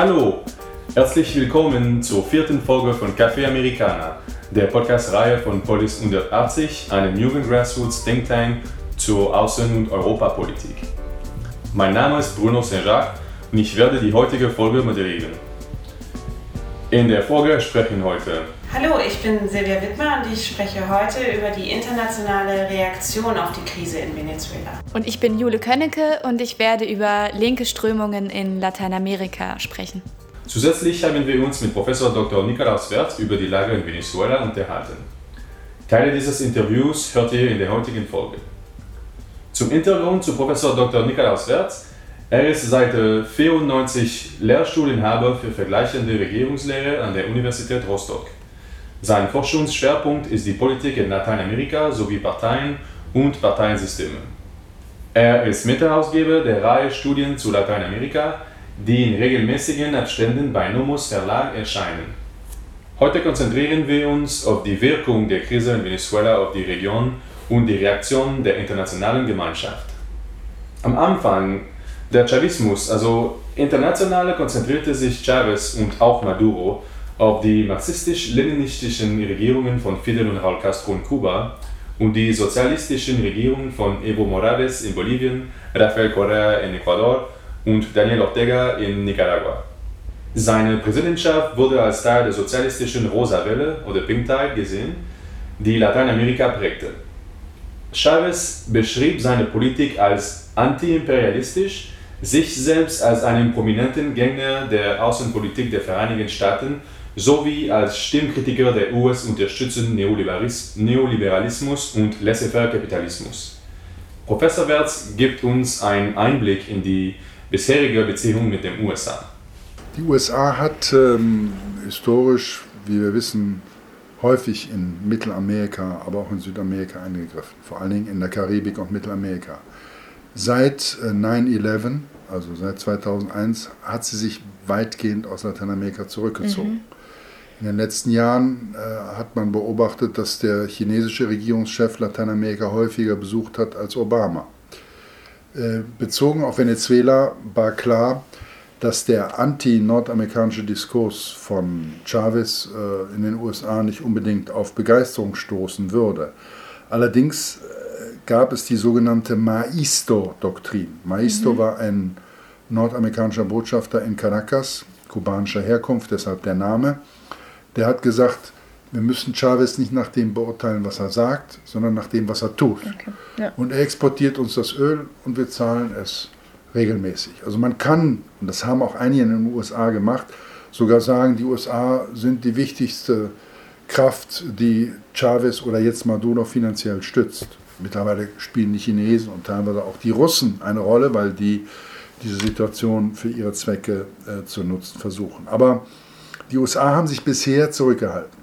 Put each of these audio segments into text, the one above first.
Hallo, herzlich willkommen zur vierten Folge von Café Americana, der Podcast-Reihe von Polis 180, einem jungen Grassroots Think Tank zur Außen- und Europapolitik. Mein Name ist Bruno Saint-Jacques und ich werde die heutige Folge moderieren. In der Folge sprechen heute Hallo, ich bin Silvia Wittmer und ich spreche heute über die internationale Reaktion auf die Krise in Venezuela. Und ich bin Jule Könnecke und ich werde über linke Strömungen in Lateinamerika sprechen. Zusätzlich haben wir uns mit Professor Dr. Nikolaus Werth über die Lage in Venezuela unterhalten. Teile dieses Interviews hört ihr in der heutigen Folge. Zum Hintergrund zu Professor Dr. Nikolaus Werth. Er ist seit 1994 Lehrstuhlinhaber für vergleichende Regierungslehre an der Universität Rostock. Sein Forschungsschwerpunkt ist die Politik in Lateinamerika sowie Parteien und Parteiensysteme. Er ist Mitherausgeber der Reihe Studien zu Lateinamerika, die in regelmäßigen Abständen bei Nomos Verlag erscheinen. Heute konzentrieren wir uns auf die Wirkung der Krise in Venezuela auf die Region und die Reaktion der internationalen Gemeinschaft. Am Anfang der Chavismus, also internationale, konzentrierte sich Chavez und auch Maduro auf die marxistisch-leninistischen Regierungen von Fidel und Raúl Castro in Kuba und die sozialistischen Regierungen von Evo Morales in Bolivien, Rafael Correa in Ecuador und Daniel Ortega in Nicaragua. Seine Präsidentschaft wurde als Teil der sozialistischen Rosa Welle oder Pink Tide gesehen, die Lateinamerika prägte. Chavez beschrieb seine Politik als antiimperialistisch, sich selbst als einen prominenten Gegner der Außenpolitik der Vereinigten Staaten sowie als Stimmkritiker der US unterstützenden Neoliberalismus und Laissez-faire-Kapitalismus. Professor Wertz gibt uns einen Einblick in die bisherige Beziehung mit den USA. Die USA hat ähm, historisch, wie wir wissen, häufig in Mittelamerika, aber auch in Südamerika eingegriffen, vor allen Dingen in der Karibik und Mittelamerika. Seit äh, 9-11, also seit 2001, hat sie sich weitgehend aus Lateinamerika zurückgezogen. Mhm. In den letzten Jahren äh, hat man beobachtet, dass der chinesische Regierungschef Lateinamerika häufiger besucht hat als Obama. Äh, bezogen auf Venezuela war klar, dass der anti-nordamerikanische Diskurs von Chavez äh, in den USA nicht unbedingt auf Begeisterung stoßen würde. Allerdings äh, gab es die sogenannte Maisto-Doktrin. Maisto mhm. war ein nordamerikanischer Botschafter in Caracas, kubanischer Herkunft, deshalb der Name der hat gesagt, wir müssen Chavez nicht nach dem beurteilen, was er sagt, sondern nach dem, was er tut. Okay. Ja. Und er exportiert uns das Öl und wir zahlen es regelmäßig. Also man kann, und das haben auch einige in den USA gemacht, sogar sagen, die USA sind die wichtigste Kraft, die Chavez oder jetzt Maduro finanziell stützt. Mittlerweile spielen die Chinesen und teilweise auch die Russen eine Rolle, weil die diese Situation für ihre Zwecke äh, zu nutzen versuchen. Aber die USA haben sich bisher zurückgehalten.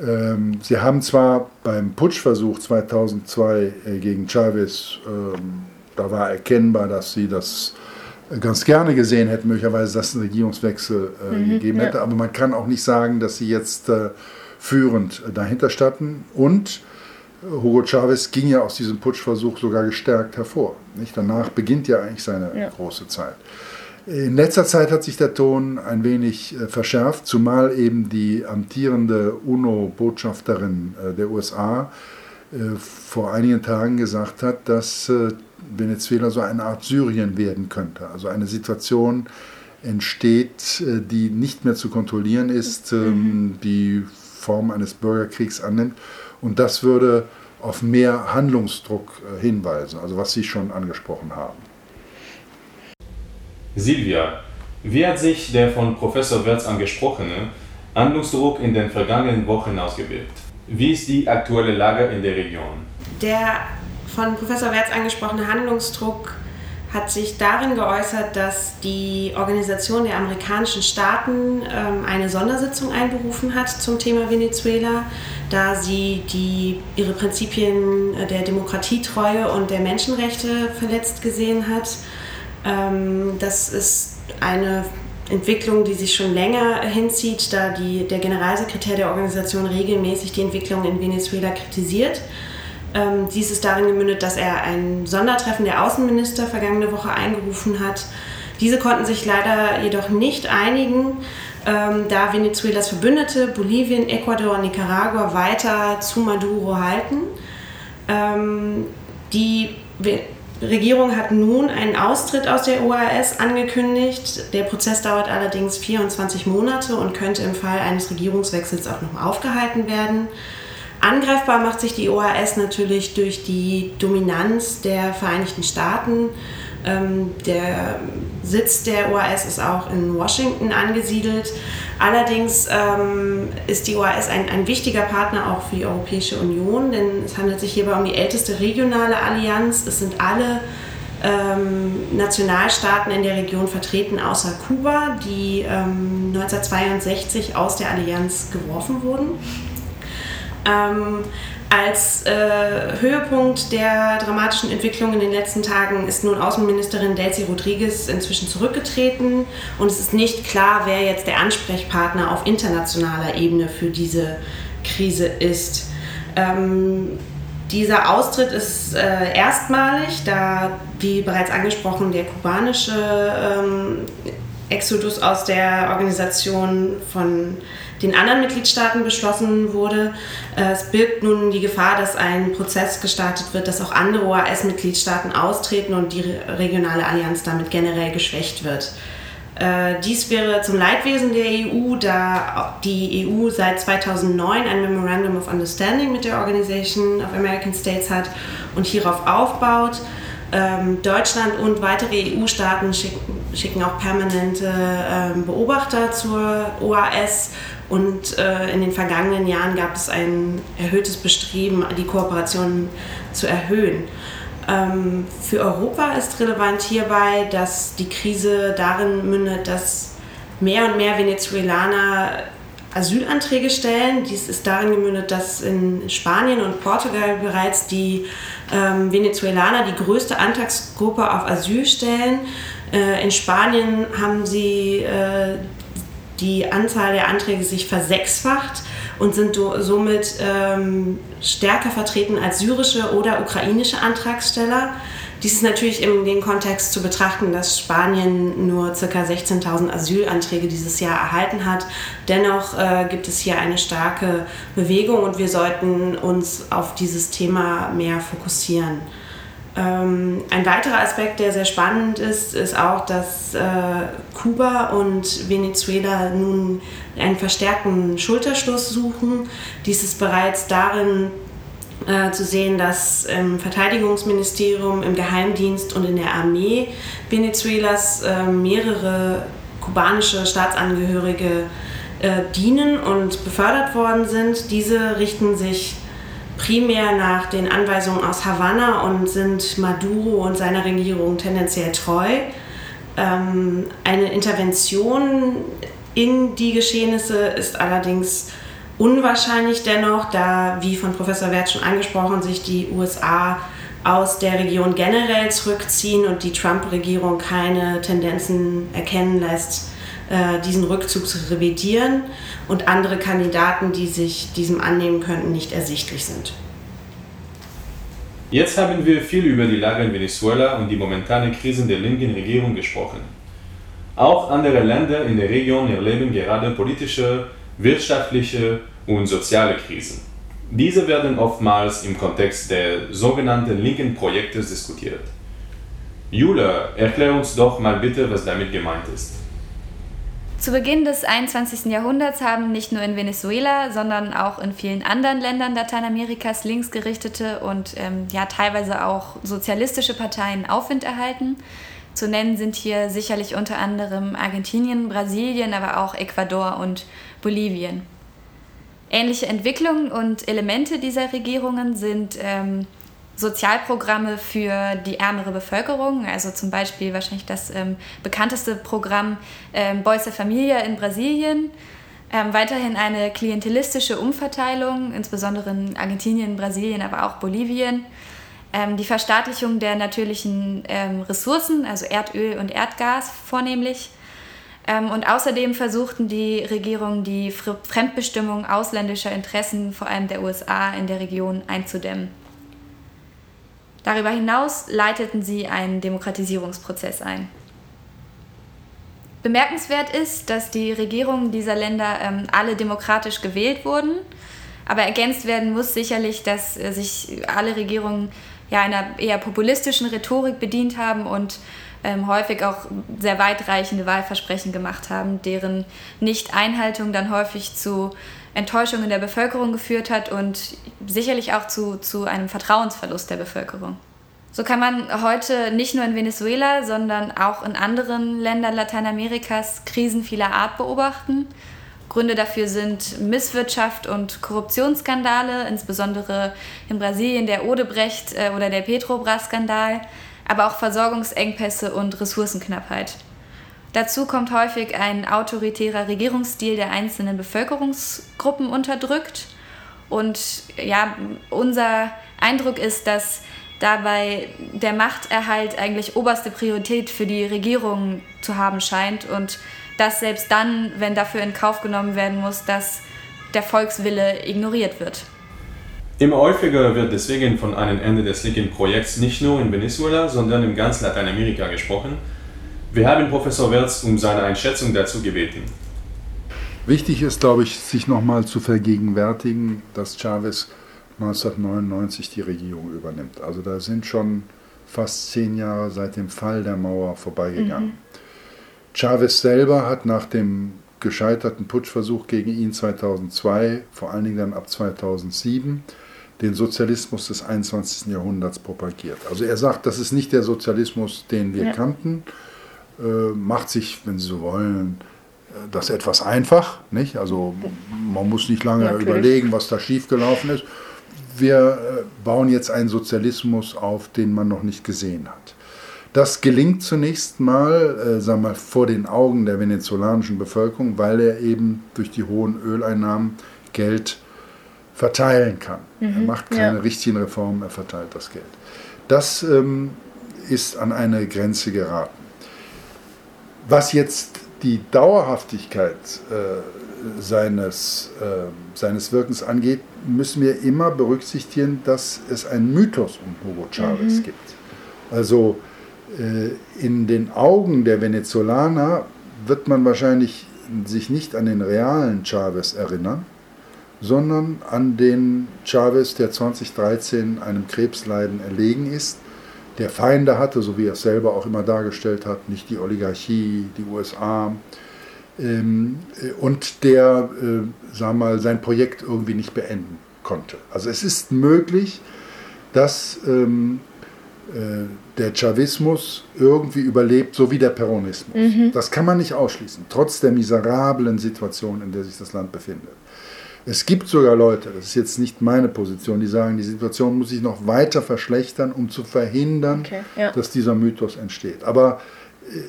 Ähm, sie haben zwar beim Putschversuch 2002 äh, gegen Chavez, ähm, da war erkennbar, dass sie das ganz gerne gesehen hätten, möglicherweise, dass es einen Regierungswechsel äh, mhm, gegeben hätte, ja. aber man kann auch nicht sagen, dass sie jetzt äh, führend dahinter standen. Und Hugo Chavez ging ja aus diesem Putschversuch sogar gestärkt hervor. Nicht? Danach beginnt ja eigentlich seine ja. große Zeit. In letzter Zeit hat sich der Ton ein wenig äh, verschärft, zumal eben die amtierende UNO-Botschafterin äh, der USA äh, vor einigen Tagen gesagt hat, dass Venezuela so eine Art Syrien werden könnte. Also eine Situation entsteht, die nicht mehr zu kontrollieren ist, ähm, mhm. die Form eines Bürgerkriegs annimmt. Und das würde auf mehr Handlungsdruck hinweisen, also was Sie schon angesprochen haben. Silvia, wie hat sich der von Professor Wertz angesprochene Handlungsdruck in den vergangenen Wochen ausgewirkt? Wie ist die aktuelle Lage in der Region? Der von Professor Wertz angesprochene Handlungsdruck hat sich darin geäußert, dass die Organisation der amerikanischen Staaten ähm, eine Sondersitzung einberufen hat zum Thema Venezuela, da sie die, ihre Prinzipien der Demokratietreue und der Menschenrechte verletzt gesehen hat ähm, das ist eine Entwicklung, die sich schon länger hinzieht, da die, der Generalsekretär der Organisation regelmäßig die Entwicklung in Venezuela kritisiert. Ähm, dies ist darin gemündet, dass er ein Sondertreffen der Außenminister vergangene Woche eingerufen hat, Diese konnten sich leider jedoch nicht einigen, ähm, da Venezuelas Verbündete Bolivien, Ecuador und Nicaragua weiter zu Maduro halten. Ähm, die Regierung hat nun einen Austritt aus der OAS angekündigt. Der Prozess dauert allerdings 24 Monate und könnte im Fall eines Regierungswechsels auch noch aufgehalten werden. Angreifbar macht sich die OAS natürlich durch die Dominanz der Vereinigten Staaten. Ähm, der Sitz der OAS ist auch in Washington angesiedelt. Allerdings ähm, ist die OAS ein, ein wichtiger Partner auch für die Europäische Union, denn es handelt sich hierbei um die älteste regionale Allianz. Es sind alle ähm, Nationalstaaten in der Region vertreten, außer Kuba, die ähm, 1962 aus der Allianz geworfen wurden. Ähm, als äh, Höhepunkt der dramatischen Entwicklung in den letzten Tagen ist nun Außenministerin Delcy Rodriguez inzwischen zurückgetreten und es ist nicht klar, wer jetzt der Ansprechpartner auf internationaler Ebene für diese Krise ist. Ähm, dieser Austritt ist äh, erstmalig, da, wie bereits angesprochen, der kubanische ähm, Exodus aus der Organisation von den anderen Mitgliedstaaten beschlossen wurde. Äh, es birgt nun die Gefahr, dass ein Prozess gestartet wird, dass auch andere OAS-Mitgliedstaaten austreten und die regionale Allianz damit generell geschwächt wird. Äh, dies wäre zum Leidwesen der EU, da die EU seit 2009 ein Memorandum of Understanding mit der Organisation of American States hat und hierauf aufbaut. Ähm, Deutschland und weitere EU-Staaten schicken, schicken, auch permanente ähm, Beobachter zur OAS und äh, in den vergangenen Jahren gab es ein erhöhtes Bestreben, die Kooperation zu erhöhen. Ähm, für Europa ist relevant hierbei, dass die Krise darin mündet, dass mehr und mehr Venezuelaner Asylanträge stellen. Dies ist darin gemündet, dass in Spanien und Portugal bereits die ähm, Venezuelaner die größte Antragsgruppe auf Asyl stellen. Äh, in Spanien haben sie äh, die Anzahl der Anträge sich versechsfacht und sind somit ähm, stärker vertreten als syrische oder ukrainische Antragsteller. Dies ist natürlich in dem Kontext zu betrachten, dass Spanien nur ca. 16.000 Asylanträge dieses Jahr erhalten hat. Dennoch äh, gibt es hier eine starke Bewegung und wir sollten uns auf dieses Thema mehr fokussieren. Ähm, ein weiterer Aspekt, der sehr spannend ist, ist auch, dass äh, Kuba und Venezuela nun einen verstärkten Schulterschluss suchen. Dies ist bereits darin äh, zu sehen, dass im Verteidigungsministerium, im Geheimdienst und in der Armee Venezuelas äh, mehrere kubanische Staatsangehörige äh, dienen und befördert worden sind. Diese richten sich primär nach den Anweisungen aus Havanna und sind Maduro und seiner Regierung tendenziell treu. Ähm, eine Intervention in die Geschehnisse ist allerdings unwahrscheinlich dennoch, da, wie von Professor Wert schon angesprochen, sich die USA aus der Region generell zurückziehen und die Trump-Regierung keine Tendenzen erkennen lässt, äh, diesen Rückzug zu revidieren und andere Kandidaten, die sich diesem annehmen könnten, nicht ersichtlich sind. Jetzt haben wir viel über die Lage in Venezuela und die momentane Krise der linken Regierung gesprochen. Auch andere Länder in der Region erleben gerade politische, wirtschaftliche und soziale Krisen. Diese werden oftmals im Kontext der sogenannten linken Projektes diskutiert. Jule, erklär uns doch mal bitte, was damit gemeint ist. Zu Beginn des 21. Jahrhunderts haben nicht nur in Venezuela, sondern auch in vielen anderen Ländern Lateinamerikas linksgerichtete und ähm, ja teilweise auch sozialistische Parteien Aufwind erhalten. Zu nennen sind hier sicherlich unter anderem Argentinien, Brasilien, aber auch Ecuador und Bolivien. Ähnliche Entwicklungen und Elemente dieser Regierungen sind ähm, Sozialprogramme für die ärmere Bevölkerung, also zum Beispiel wahrscheinlich das ähm, bekannteste Programm ähm, Bolsa Familia in Brasilien. Ähm, weiterhin eine klientelistische Umverteilung, insbesondere in Argentinien, Brasilien, aber auch Bolivien. Ähm, die Verstaatlichung der natürlichen ähm, Ressourcen, also Erdöl und Erdgas vornehmlich. Ähm, und außerdem versuchten die Regierungen die Fremdbestimmung ausländischer Interessen, vor allem der USA, in der Region einzudämmen. Darüber hinaus leiteten sie einen Demokratisierungsprozess ein. Bemerkenswert ist, dass die Regierungen dieser Länder ähm, alle demokratisch gewählt wurden. Aber ergänzt werden muss sicherlich, dass äh, sich alle Regierungen ja einer eher populistischen Rhetorik bedient haben und ähm, häufig auch sehr weitreichende Wahlversprechen gemacht haben, deren Nicht-Einhaltung dann häufig zu Enttäuschungen der Bevölkerung geführt hat und sicherlich auch zu, zu einem Vertrauensverlust der Bevölkerung. So kann man heute nicht nur in Venezuela, sondern auch in anderen Ländern Lateinamerikas Krisen vieler Art beobachten. Gründe dafür sind Misswirtschaft und Korruptionsskandale, insbesondere in Brasilien der Odebrecht äh, oder der Petrobras-Skandal, aber auch Versorgungsengpässe und Ressourcenknappheit. Dazu kommt häufig ein autoritärer Regierungsstil, der einzelnen Bevölkerungsgruppen unterdrückt. Und ja, unser Eindruck ist, dass dabei der Machterhalt eigentlich oberste Priorität für die Regierung zu haben scheint und dass selbst dann, wenn dafür in Kauf genommen werden muss, dass der Volkswille ignoriert wird. Immer häufiger wird deswegen von einem Ende des Lincoln-Projekts nicht nur in Venezuela, sondern in ganz Lateinamerika gesprochen. Wir haben Professor Wertz um seine Einschätzung dazu gebeten. Wichtig ist, glaube ich, sich nochmal zu vergegenwärtigen, dass Chavez 1999 die Regierung übernimmt. Also da sind schon fast zehn Jahre seit dem Fall der Mauer vorbeigegangen. Mhm. Chavez selber hat nach dem gescheiterten Putschversuch gegen ihn 2002, vor allen Dingen dann ab 2007, den Sozialismus des 21. Jahrhunderts propagiert. Also er sagt, das ist nicht der Sozialismus, den wir ja. kannten, äh, macht sich, wenn Sie so wollen, äh, das etwas einfach. Nicht? Also man muss nicht lange Natürlich. überlegen, was da schiefgelaufen ist wir äh, bauen jetzt einen Sozialismus auf, den man noch nicht gesehen hat. Das gelingt zunächst mal, äh, sagen wir, vor den Augen der venezolanischen Bevölkerung, weil er eben durch die hohen Öleinnahmen Geld verteilen kann. Mhm, er macht keine ja. richtigen Reformen, er verteilt das Geld. Das ähm, ist an eine Grenze geraten. Was jetzt die Dauerhaftigkeit äh, seines, äh, seines Wirkens angeht, müssen wir immer berücksichtigen, dass es einen Mythos um Hugo Chavez mhm. gibt. Also äh, in den Augen der Venezolaner wird man wahrscheinlich sich nicht an den realen Chavez erinnern, sondern an den Chavez, der 2013 einem Krebsleiden erlegen ist, der Feinde hatte, so wie er es selber auch immer dargestellt hat, nicht die Oligarchie, die USA, ähm, äh, und der, äh, sag mal, sein Projekt irgendwie nicht beenden konnte. Also es ist möglich, dass ähm, äh, der Chavismus irgendwie überlebt, so wie der Peronismus. Mhm. Das kann man nicht ausschließen, trotz der miserablen Situation, in der sich das Land befindet. Es gibt sogar Leute, das ist jetzt nicht meine Position, die sagen, die Situation muss sich noch weiter verschlechtern, um zu verhindern, okay, ja. dass dieser Mythos entsteht. Aber äh,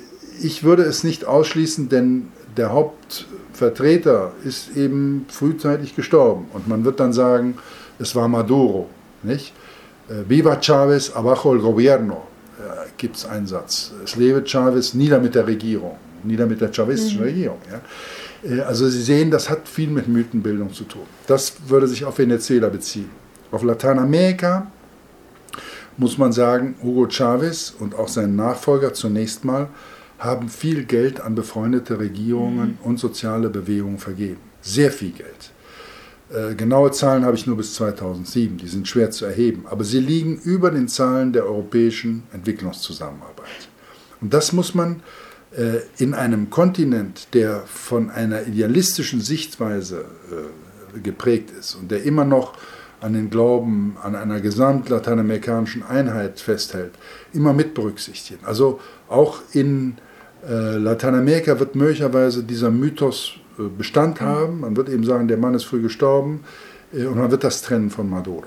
ich würde es nicht ausschließen, denn der Hauptvertreter ist eben frühzeitig gestorben. Und man wird dann sagen, es war Maduro. Nicht? Äh, Viva Chavez, abajo el gobierno, äh, gibt es einen Satz. Es lebe Chavez, nieder mit der Regierung, nieder mit der chavistischen mhm. Regierung. Ja? Äh, also Sie sehen, das hat viel mit Mythenbildung zu tun. Das würde sich auf Venezuela beziehen. Auf Lateinamerika muss man sagen, Hugo Chavez und auch sein Nachfolger zunächst mal haben viel Geld an befreundete Regierungen mhm. und soziale Bewegungen vergeben. Sehr viel Geld. Äh, genaue Zahlen habe ich nur bis 2007, die sind schwer zu erheben, aber sie liegen über den Zahlen der europäischen Entwicklungszusammenarbeit. Und das muss man in einem Kontinent, der von einer idealistischen Sichtweise äh, geprägt ist und der immer noch an den Glauben an einer gesamt-lateinamerikanischen Einheit festhält, immer mit berücksichtigen. Also auch in äh, Lateinamerika wird möglicherweise dieser Mythos äh, Bestand mhm. haben. Man wird eben sagen, der Mann ist früh gestorben äh, und man wird das trennen von Maduro.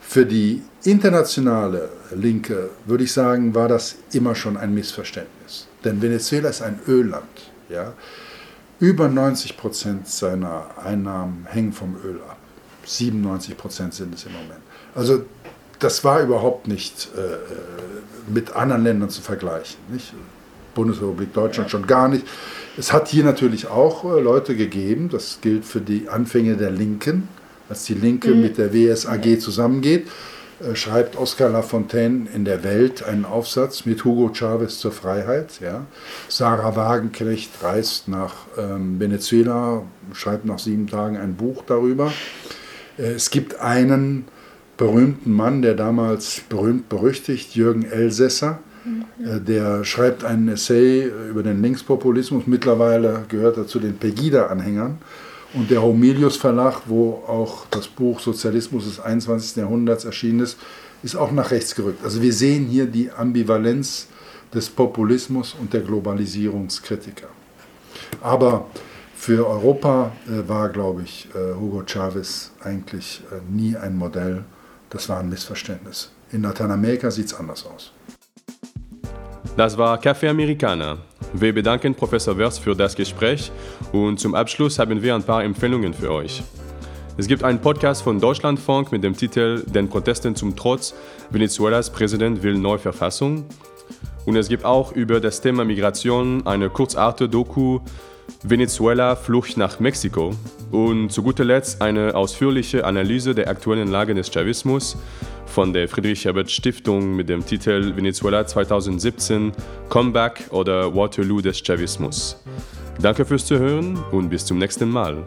Für die internationale Linke würde ich sagen, war das immer schon ein Missverständnis. Denn Venezuela ist ein Ölland. Ja? Über 90 Prozent seiner Einnahmen hängen vom Öl ab. 97 Prozent sind es im Moment. Also das war überhaupt nicht äh, mit anderen Ländern zu vergleichen. Nicht? Bundesrepublik Deutschland schon gar nicht. Es hat hier natürlich auch äh, Leute gegeben, das gilt für die Anfänge der Linken, als die Linke mhm. mit der WSAG zusammengeht. Äh, schreibt Oscar Lafontaine in der Welt einen Aufsatz mit Hugo Chavez zur Freiheit. Ja. Sarah Wagenknecht reist nach ähm, Venezuela, schreibt nach sieben Tagen ein Buch darüber. Äh, es gibt einen berühmten Mann, der damals berühmt berüchtigt, Jürgen Elsässer, mhm. der schreibt einen Essay über den Linkspopulismus. Mittlerweile gehört er zu den Pegida-Anhängern. Und der Homilius Verlag, wo auch das Buch Sozialismus des 21. Jahrhunderts erschienen ist, ist auch nach rechts gerückt. Also wir sehen hier die Ambivalenz des Populismus und der Globalisierungskritiker. Aber für Europa äh, war, glaube ich, äh, Hugo Chavez eigentlich äh, nie ein Modell das war ein Missverständnis. In Lateinamerika sieht es anders aus. Das war Café Americana. Wir bedanken Professor Wörth für das Gespräch und zum Abschluss haben wir ein paar Empfehlungen für euch. Es gibt einen Podcast von Deutschlandfunk mit dem Titel Den Protesten zum Trotz, Venezuelas Präsident will neue Verfassung. Und es gibt auch über das Thema Migration eine Kurzarte-Doku Venezuela Flucht nach Mexiko und zu guter Letzt eine ausführliche Analyse der aktuellen Lage des Chavismus von der Friedrich-Ebert-Stiftung mit dem Titel Venezuela 2017 Comeback oder Waterloo des Chavismus. Danke fürs Zuhören und bis zum nächsten Mal.